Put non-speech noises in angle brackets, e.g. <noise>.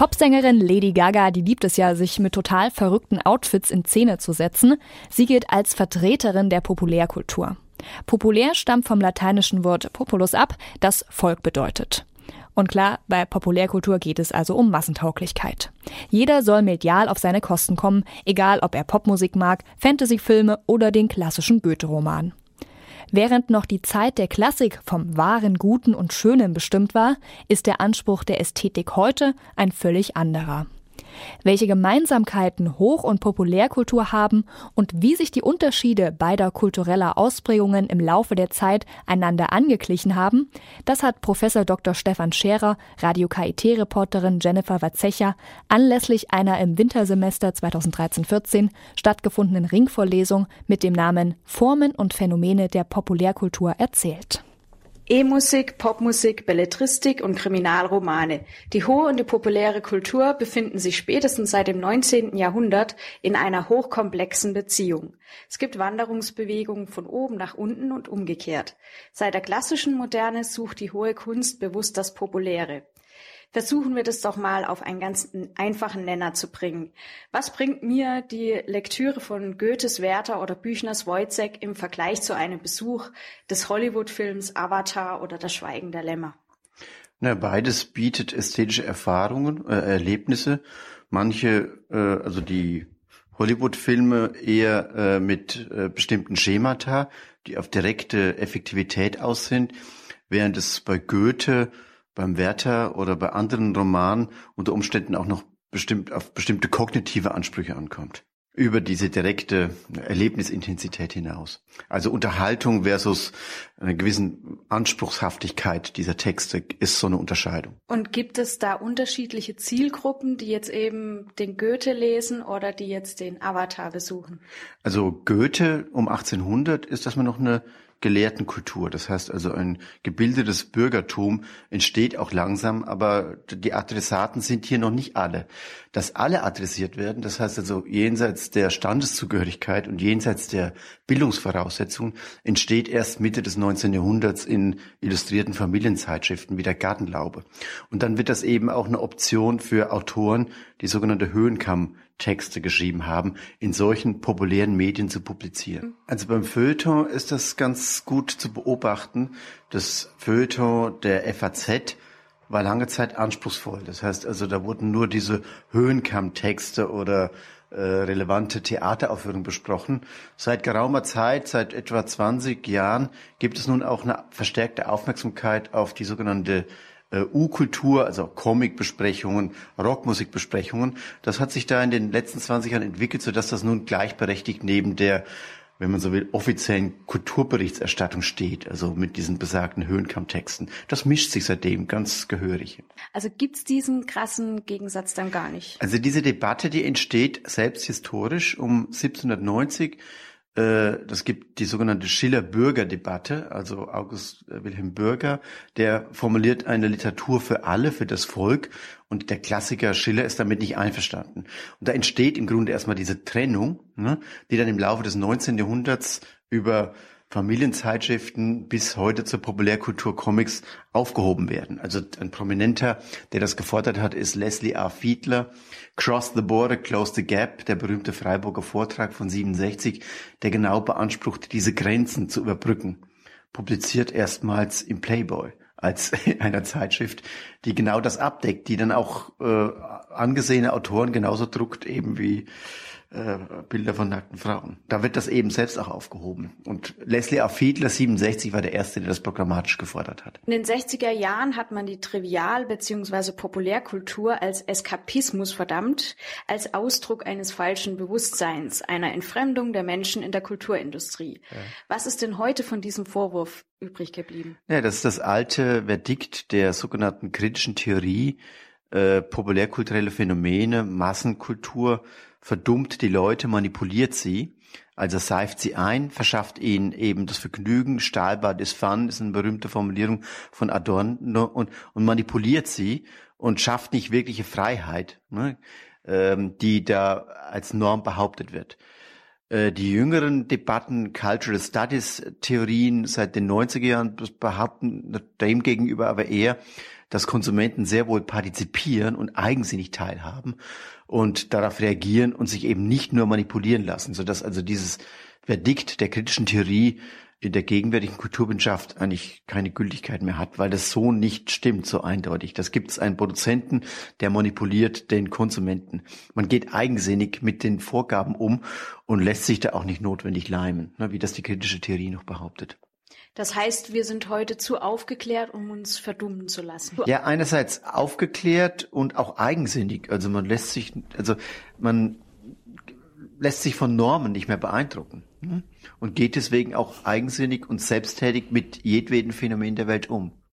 Popsängerin Lady Gaga, die liebt es ja, sich mit total verrückten Outfits in Szene zu setzen. Sie gilt als Vertreterin der Populärkultur. Populär stammt vom lateinischen Wort populus ab, das Volk bedeutet. Und klar, bei Populärkultur geht es also um Massentauglichkeit. Jeder soll medial auf seine Kosten kommen, egal ob er Popmusik mag, Fantasyfilme oder den klassischen Goethe-Roman. Während noch die Zeit der Klassik vom wahren, Guten und Schönen bestimmt war, ist der Anspruch der Ästhetik heute ein völlig anderer welche Gemeinsamkeiten Hoch- und Populärkultur haben und wie sich die Unterschiede beider kultureller Ausprägungen im Laufe der Zeit einander angeglichen haben, das hat Professor Dr. Stefan Scherer, Radio KIT-Reporterin Jennifer Watzecher anlässlich einer im Wintersemester 2013-14 stattgefundenen Ringvorlesung mit dem Namen Formen und Phänomene der Populärkultur erzählt. E-Musik, Popmusik, Belletristik und Kriminalromane. Die hohe und die populäre Kultur befinden sich spätestens seit dem 19. Jahrhundert in einer hochkomplexen Beziehung. Es gibt Wanderungsbewegungen von oben nach unten und umgekehrt. Seit der klassischen Moderne sucht die hohe Kunst bewusst das Populäre. Versuchen wir das doch mal auf einen ganz einfachen Nenner zu bringen. Was bringt mir die Lektüre von Goethes Werther oder Büchners Wojciech im Vergleich zu einem Besuch des Hollywood-Films Avatar oder Das Schweigen der Lämmer? Na, beides bietet ästhetische Erfahrungen, äh, Erlebnisse. Manche, äh, also die Hollywood-Filme eher äh, mit äh, bestimmten Schemata, die auf direkte Effektivität aus sind, während es bei Goethe beim Werther oder bei anderen Romanen unter Umständen auch noch bestimmt auf bestimmte kognitive Ansprüche ankommt. Über diese direkte Erlebnisintensität hinaus. Also Unterhaltung versus eine gewissen Anspruchshaftigkeit dieser Texte ist so eine Unterscheidung. Und gibt es da unterschiedliche Zielgruppen, die jetzt eben den Goethe lesen oder die jetzt den Avatar besuchen? Also Goethe um 1800 ist das mal noch eine Gelehrtenkultur. Das heißt also ein gebildetes Bürgertum entsteht auch langsam, aber die Adressaten sind hier noch nicht alle. Dass alle adressiert werden, das heißt also jenseits der Standeszugehörigkeit und jenseits der Bildungsvoraussetzungen, entsteht erst Mitte des 19. Jahrhunderts in illustrierten Familienzeitschriften wie der Gartenlaube. Und dann wird das eben auch eine Option für Autoren, die sogenannte Höhenkamm Texte geschrieben haben, in solchen populären Medien zu publizieren. Also beim Feuilleton ist das ganz gut zu beobachten. Das Feuilleton der FAZ war lange Zeit anspruchsvoll. Das heißt also, da wurden nur diese Höhenkamm-Texte oder äh, relevante Theateraufführungen besprochen. Seit geraumer Zeit, seit etwa 20 Jahren, gibt es nun auch eine verstärkte Aufmerksamkeit auf die sogenannte äh, U-Kultur, also Comic-Besprechungen, Rockmusik-Besprechungen. Das hat sich da in den letzten 20 Jahren entwickelt, sodass das nun gleichberechtigt neben der wenn man so will, offiziellen Kulturberichterstattung steht, also mit diesen besagten Höhenkammtexten. Das mischt sich seitdem ganz gehörig. Also gibt's diesen krassen Gegensatz dann gar nicht? Also diese Debatte, die entsteht selbst historisch um 1790 äh, das gibt die sogenannte Schiller-Bürger-Debatte, also August äh, Wilhelm Bürger, der formuliert eine Literatur für alle, für das Volk und der Klassiker Schiller ist damit nicht einverstanden. Und da entsteht im Grunde erstmal diese Trennung, ne, die dann im Laufe des 19. Jahrhunderts über Familienzeitschriften bis heute zur Populärkultur Comics aufgehoben werden. Also ein Prominenter, der das gefordert hat, ist Leslie A. Fiedler. Cross the Border, Close the Gap, der berühmte Freiburger Vortrag von 67, der genau beansprucht, diese Grenzen zu überbrücken. Publiziert erstmals im Playboy als <laughs> einer Zeitschrift, die genau das abdeckt, die dann auch äh, angesehene Autoren genauso druckt, eben wie äh, Bilder von nackten Frauen. Da wird das eben selbst auch aufgehoben. Und Leslie A. Fiedler, 67, war der Erste, der das programmatisch gefordert hat. In den 60er Jahren hat man die Trivial- bzw. Populärkultur als Eskapismus verdammt, als Ausdruck eines falschen Bewusstseins, einer Entfremdung der Menschen in der Kulturindustrie. Ja. Was ist denn heute von diesem Vorwurf übrig geblieben? Ja, das ist das alte Verdikt der sogenannten kritischen Theorie, äh, populärkulturelle Phänomene, Massenkultur, verdummt die Leute, manipuliert sie, also seift sie ein, verschafft ihnen eben das Vergnügen, Stahlbad ist Fun, ist eine berühmte Formulierung von Adorno und, und manipuliert sie und schafft nicht wirkliche Freiheit, ne, ähm, die da als Norm behauptet wird. Äh, die jüngeren Debatten, Cultural Studies Theorien seit den 90er Jahren behaupten dem gegenüber aber eher, dass Konsumenten sehr wohl partizipieren und eigensinnig teilhaben und darauf reagieren und sich eben nicht nur manipulieren lassen, sodass also dieses Verdikt der kritischen Theorie in der gegenwärtigen Kulturwissenschaft eigentlich keine Gültigkeit mehr hat, weil das so nicht stimmt, so eindeutig. Das gibt es einen Produzenten, der manipuliert den Konsumenten. Man geht eigensinnig mit den Vorgaben um und lässt sich da auch nicht notwendig leimen, ne, wie das die kritische Theorie noch behauptet. Das heißt, wir sind heute zu aufgeklärt, um uns verdummen zu lassen. Ja, einerseits aufgeklärt und auch eigensinnig. Also man lässt sich, also man lässt sich von Normen nicht mehr beeindrucken? Und geht deswegen auch eigensinnig und selbsttätig mit jedweden Phänomen der Welt um.